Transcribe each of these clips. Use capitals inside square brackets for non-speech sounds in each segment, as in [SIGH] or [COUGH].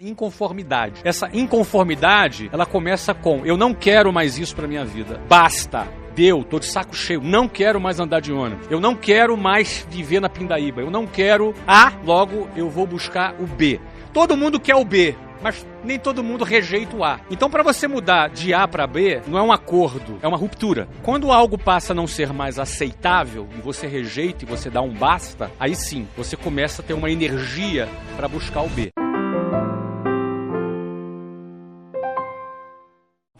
Inconformidade. Essa inconformidade, ela começa com eu não quero mais isso para minha vida. Basta. Deu, tô de saco cheio, não quero mais andar de ônibus. Eu não quero mais viver na Pindaíba. Eu não quero A, logo eu vou buscar o B. Todo mundo quer o B, mas nem todo mundo rejeita o A. Então, para você mudar de A para B, não é um acordo, é uma ruptura. Quando algo passa a não ser mais aceitável e você rejeita e você dá um basta, aí sim, você começa a ter uma energia para buscar o B.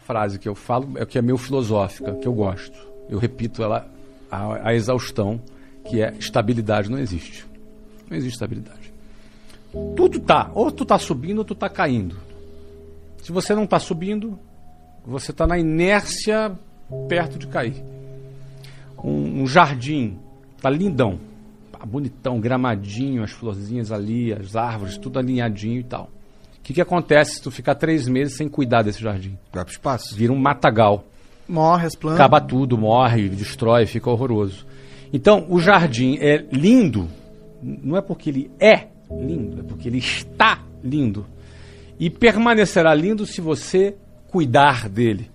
frase que eu falo é que é meio filosófica, que eu gosto. Eu repito ela a, a exaustão, que é estabilidade não existe. Não existe estabilidade. Tudo tá, ou tu tá subindo ou tu tá caindo. Se você não tá subindo, você tá na inércia perto de cair. Um, um jardim tá lindão, bonitão, gramadinho, as florzinhas ali, as árvores, tudo alinhadinho e tal que, que acontece se tu ficar três meses sem cuidar desse jardim? Vai pro espaço. Vira um matagal. Morre as plantas. Acaba tudo, morre, destrói, fica horroroso. Então, o jardim é lindo, não é porque ele é lindo, é porque ele está lindo. E permanecerá lindo se você cuidar dele.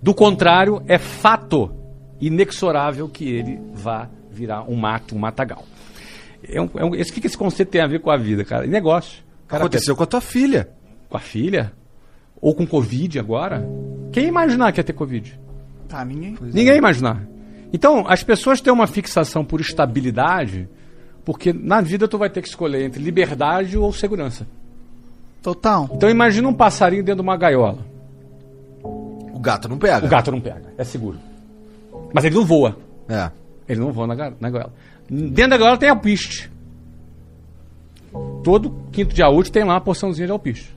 Do contrário, é fato inexorável que ele vá virar um mato, um matagal. É um, é um, esse, o que esse conceito tem a ver com a vida, cara? Negócio. Cara, Aconteceu com a tua filha. Com a filha? Ou com Covid agora? Quem ia imaginar que ia ter Covid? Tá, ninguém. Pois ninguém é. ia imaginar. Então, as pessoas têm uma fixação por estabilidade, porque na vida tu vai ter que escolher entre liberdade ou segurança. Total. Então imagina um passarinho dentro de uma gaiola. O gato não pega. O gato não pega, é seguro. Mas ele não voa. É. Ele não voa na, na gaiola. Dentro da gaiola tem a piste todo quinto dia útil tem lá uma porçãozinha de alpiste.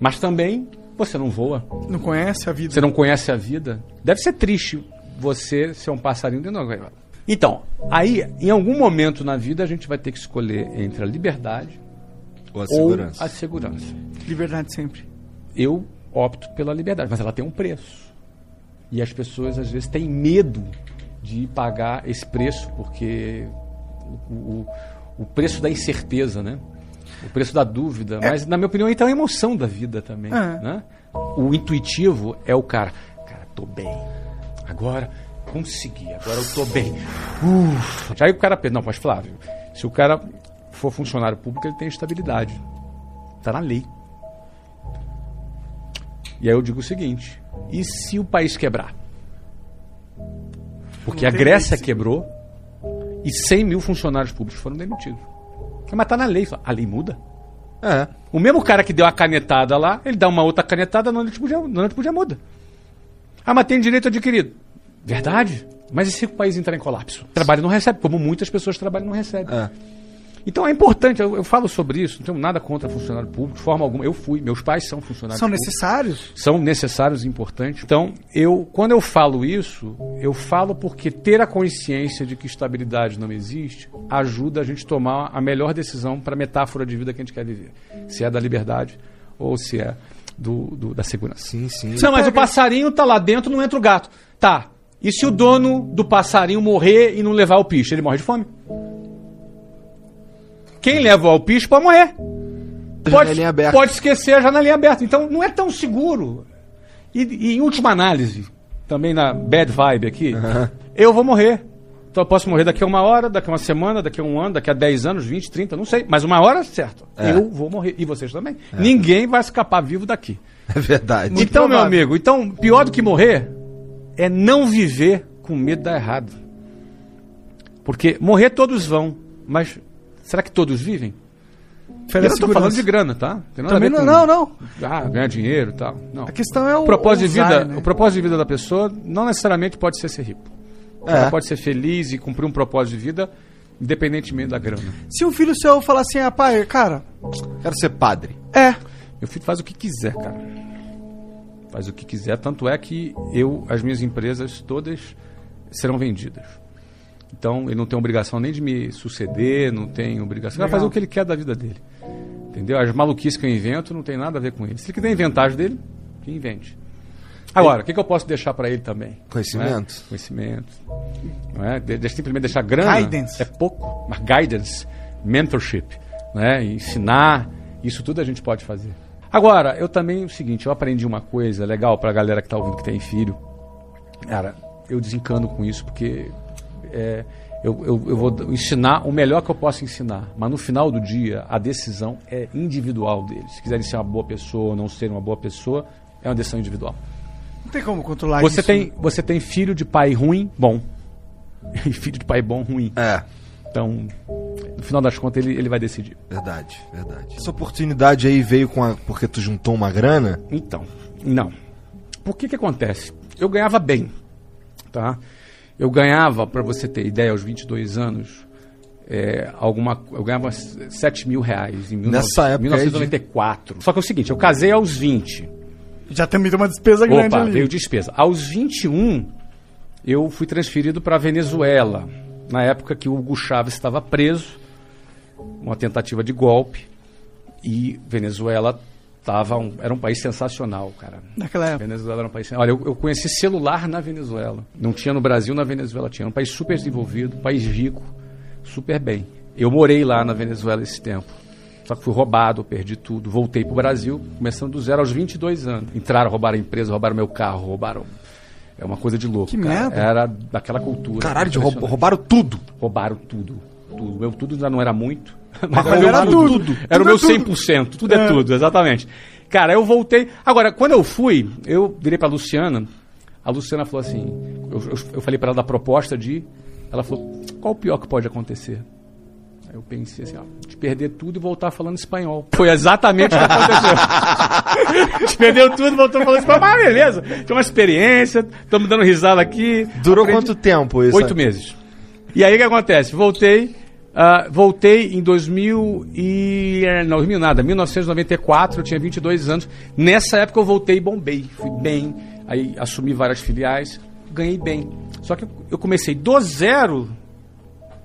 Mas também você não voa. Não conhece a vida. Você não conhece a vida. Deve ser triste você ser um passarinho dentro da gaiola. Então, aí, em algum momento na vida, a gente vai ter que escolher entre a liberdade ou a segurança. Ou a segurança. Liberdade sempre. Eu opto pela liberdade, mas ela tem um preço. E as pessoas, às vezes, têm medo de pagar esse preço, porque o, o o preço da incerteza, né? O preço da dúvida. É. Mas, na minha opinião, então é a emoção da vida também. É. Né? O intuitivo é o cara. Cara, tô bem. Agora consegui, agora eu tô bem. Uf. Aí o cara pensa, não, mas Flávio, se o cara for funcionário público, ele tem estabilidade. Está na lei. E aí eu digo o seguinte: e se o país quebrar? Porque a Grécia quebrou e 100 mil funcionários públicos foram demitidos. Mas tá na lei. A lei muda? É. O mesmo cara que deu a canetada lá, ele dá uma outra canetada, não noite podia, noite podia muda. Ah, mas tem direito adquirido. Verdade. Mas e se o país entrar em colapso? Trabalho não recebe, como muitas pessoas trabalham não recebem. É. Então é importante, eu, eu, falo sobre isso, não tenho nada contra funcionário público, de forma alguma. Eu fui, meus pais são funcionários São públicos, necessários? São necessários e importantes. Então, eu, quando eu falo isso, eu falo porque ter a consciência de que estabilidade não existe ajuda a gente a tomar a melhor decisão para a metáfora de vida que a gente quer viver. Se é da liberdade ou se é do, do da segurança. Sim, sim. Não, mas o passarinho tá lá dentro, não entra o gato. Tá. E se o dono do passarinho morrer e não levar o piche, ele morre de fome? Quem leva o alpiste pode morrer. Pode, pode esquecer a janelinha aberta. Então não é tão seguro. E, e em última análise, também na bad vibe aqui, uhum. eu vou morrer. Então eu posso morrer daqui a uma hora, daqui a uma semana, daqui a um ano, daqui a 10 anos, 20, 30, não sei. Mas uma hora, certo. É. Eu vou morrer. E vocês também. É. Ninguém vai escapar vivo daqui. [LAUGHS] É verdade. Muito então, provável. meu amigo, então, pior do que morrer é não viver com medo de dar errado. Porque morrer todos vão, mas Será que todos vivem? eu não estou falando de grana, tá? Também não, não, não. Ah, ganhar dinheiro e tal. Não. A questão é o, o propósito de vida. Né? O propósito de vida da pessoa não necessariamente pode ser ser rico. É. Ela pode ser feliz e cumprir um propósito de vida independentemente da grana. Se um filho seu falar assim, ah, pai, cara, quero ser padre. É. Meu filho faz o que quiser, cara. Faz o que quiser, tanto é que eu, as minhas empresas todas serão vendidas. Então ele não tem obrigação nem de me suceder, não tem obrigação. Ele vai fazer o que ele quer da vida dele. Entendeu? As maluquices que eu invento não tem nada a ver com ele. Se ele quiser inventar dele, que invente. Agora, o que, que, eu posso deixar para ele também? Conhecimento. É? Conhecimento. Não é? De, de, simplesmente deixar grana. Guidance. É pouco. Mas guidance, mentorship. Né? Ensinar, Isso tudo a gente pode fazer. Agora, eu também, o seguinte, eu aprendi uma coisa legal pra galera que tá ouvindo que tem filho. Cara, eu desencano com isso porque é, eu, eu, eu vou ensinar o melhor que eu posso ensinar. Mas no final do dia, a decisão é individual deles. Se quiserem ser uma boa pessoa ou não ser uma boa pessoa, é uma decisão individual. Não tem como controlar Você isso. tem, você tem filho de pai ruim, bom. [LAUGHS] E filho de pai bom, ruim. É, Então, no final das contas, ele, ele vai decidir. verdade, verdade. Essa oportunidade aí veio com a, porque tu juntou uma grana? Então, não. Por que que acontece? Eu ganhava bem, tá? Eu ganhava, para você ter ideia, aos 22 anos, é, alguma, eu ganhava 7 mil reais em 19, Nessa época aí de- 1994. Só que é o seguinte, eu casei aos 20. Já também tem uma despesa grande Opa, ali. veio despesa. Aos 21, eu fui transferido para Venezuela, na época que o Hugo Chávez estava preso, uma tentativa de golpe, e Venezuela tava um- era um país sensacional, cara. Naquela época. Venezuela era um país. Olha, eu, eu conheci celular na Venezuela. Não tinha no Brasil, na Venezuela tinha. Era um país super desenvolvido, um país rico, super bem. Eu morei lá na Venezuela esse tempo. Só que fui roubado, perdi tudo. Voltei pro Brasil, começando do zero aos 22 anos. Entraram, roubaram a empresa, roubaram meu carro, roubaram. É uma coisa de louco. Que cara. merda. Era daquela cultura. Caralho, de roubaram tudo. Roubaram tudo. Tudo. Meu tudo já não era muito. Mas, Mas era, era meu tudo. Era o Tudo meu é tudo. 100%. Tudo é. É. tudo, exatamente. Cara, eu voltei. Agora, quando eu fui, eu virei pra Luciana. A Luciana falou assim: eu, eu, eu falei pra ela da proposta de. ir. Ela falou: qual o pior que pode acontecer? Aí eu pensei assim: ó, de perder tudo e voltar falando espanhol. Foi exatamente o que aconteceu. [LAUGHS] de perdeu tudo e voltou falando espanhol. Mas beleza, tinha uma experiência, estamos dando risada aqui. Durou Aprendi- quanto tempo isso? Oito meses. E aí o que acontece? Voltei, ah, voltei em 2000 e... eh, Não, 2000 nada, 1994, eu tinha 22 anos. Nessa época eu voltei e bombei, fui bem, aí assumi várias filiais, ganhei bem. Só que eu- comecei do zero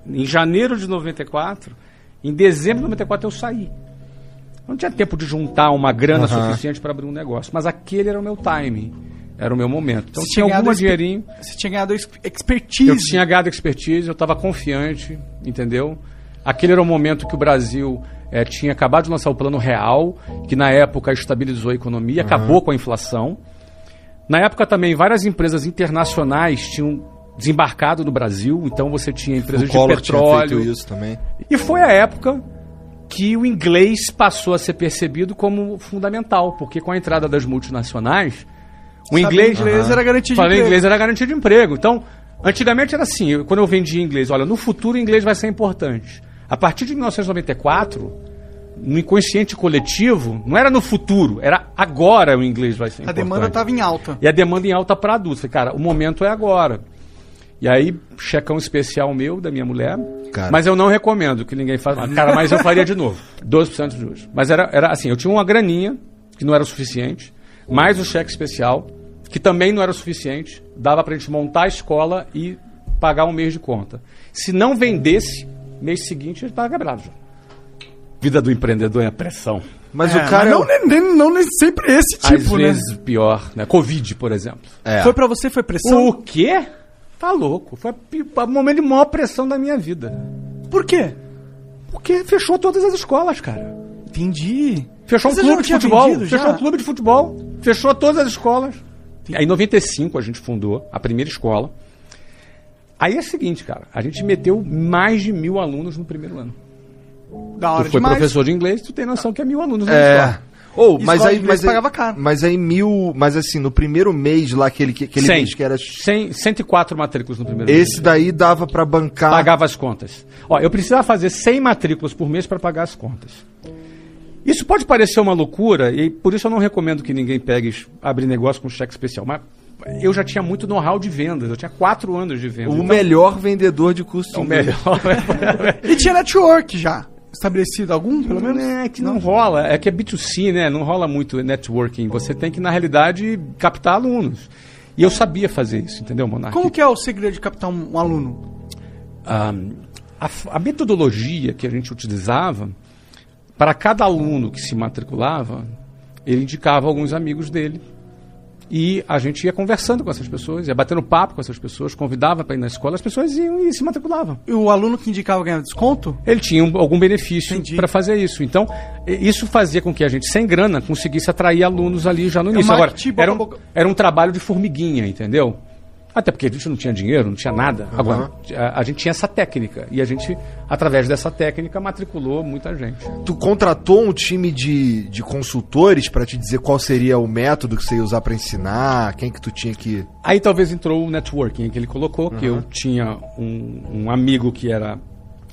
em janeiro de 94, em dezembro de 94 eu saí. Eu não tinha tempo de juntar uma grana Aham. suficiente para abrir um negócio, mas aquele era o meu timing, era o meu momento. Então Você tinha tinha expe- dinheirinho. Você tinha ganhado ex- expertise. Eu tinha ganhado expertise, eu estava confiante, entendeu? Aquele era o momento que o Brasil eh, tinha acabado de lançar o Plano Real, que na época estabilizou a economia, acabou com a inflação. Na época também, várias empresas internacionais tinham desembarcado no Brasil, então você tinha empresas O de Collor tinha petróleo. feito isso também. E foi a época que o inglês passou a ser percebido como fundamental, porque com a entrada das multinacionais, o inglês, inglês era garantia de Falar emprego. inglês era garantia de emprego. Então, antigamente era assim, eu- quando eu vendia inglês, olha, no futuro o inglês vai ser importante. A partir de 1994, no inconsciente coletivo, não era no futuro, era agora o inglês vai ser A importante. demanda estava em alta. E a demanda em alta para adultos. Falei, Cara, o momento é agora. E aí, checão especial meu, da minha mulher. Cara. Mas eu não recomendo que ninguém faça. Cara, [LAUGHS] mas eu faria de novo. 12% de juros. Mas era, era assim, eu tinha uma graninha, que não era o suficiente, mais o cheque especial, que também não era o suficiente. Dava pra gente montar a escola e pagar um mês de conta. Se não vendesse, mês seguinte, a gente tava quebrado já. Vida do empreendedor é a pressão. Mas É, o cara é não, o- nem, nem- não nem sempre esse Às tipo, né? vezes pior, né? Covid, por exemplo. É. Foi pra você, foi pressão? O quê? Tá louco. Foi a o momento de maior pressão da minha vida. Por quê? Porque fechou todas as escolas, cara. Entendi. Fechou Mas um clube de futebol. Fechou já? um clube de futebol. Fechou todas as escolas. Aí em 95 a gente fundou a primeira escola. Aí é o seguinte, cara. A gente meteu mais de mil alunos no primeiro ano. Da hora Tu foi demais. professor de inglês, tu tem noção que é mil alunos na É. escola. Ou, E mas escola aí, mas aí, pagava caro. mas aí mil, mas assim, no primeiro mês lá, aquele, aquele 100. mês que era... 100, 104 matrículas no primeiro mês. Esse daí dava pra bancar... pagava as contas. Ó, eu precisava fazer 100 matrículas por mês para pagar as contas. Isso pode parecer uma loucura e por isso eu não recomendo que ninguém pegue abrir negócio com cheque especial. Mas eu já tinha muito know-how de vendas. Eu tinha quatro anos de vendas. O Então, melhor vendedor de custo é o melhor. [LAUGHS] E tinha network já. Estabelecido algum, pelo menos? É que não rola, é que é B2C, né? Não rola muito networking. Você tem que, na realidade, captar alunos. E eu sabia fazer isso, entendeu, Monark? Como que é o segredo de captar um, um aluno? Ah, a, a metodologia que a gente utilizava, para cada aluno que se matriculava, ele indicava alguns amigos dele E a gente ia conversando com essas pessoas, ia batendo papo com essas pessoas, convidava para ir na escola, as pessoas iam e se matriculavam. E o aluno que indicava ganhava desconto? Ele tinha um- algum benefício para fazer isso. Então, isso fazia com que a gente, sem grana, conseguisse atrair alunos ali já no início. Agora, era um, era um trabalho de formiguinha, entendeu? Até porque a gente não tinha dinheiro, não tinha nada. Agora, a, a gente tinha essa técnica. E a gente, através dessa técnica, matriculou muita gente. Tu contratou um time de, de consultores pra te dizer qual seria o método que você ia usar pra ensinar, quem que tu tinha que... Aí talvez entrou o networking que ele colocou, que eu tinha um, um amigo que era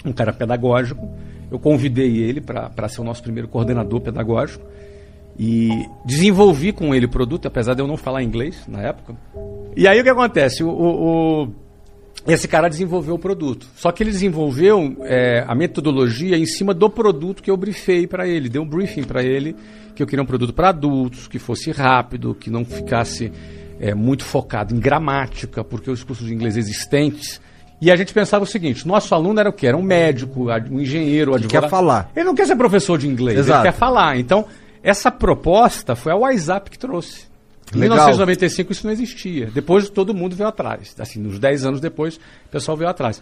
um cara pedagógico. Eu convidei ele para ser o nosso primeiro coordenador pedagógico e desenvolvi com ele o produto, apesar de eu não falar inglês na época. E aí o que acontece? O, o- o- esse cara desenvolveu o produto. Só que ele desenvolveu é, a metodologia em cima do produto que eu briefei para ele. Dei um briefing para ele que eu queria um produto para adultos, que fosse rápido, que não ficasse é, muito focado em gramática, porque os cursos de inglês existentes. E a gente pensava o seguinte: nosso aluno era o quê? Era um médico, um engenheiro, um advogado. quer falar. Ele não quer ser professor de inglês, Exato. ele quer falar. Então, essa proposta foi a WhatsApp que trouxe. Em Legal. 1995 isso não existia. Depois todo mundo veio atrás. Assim, uns 10 anos depois, o pessoal veio atrás.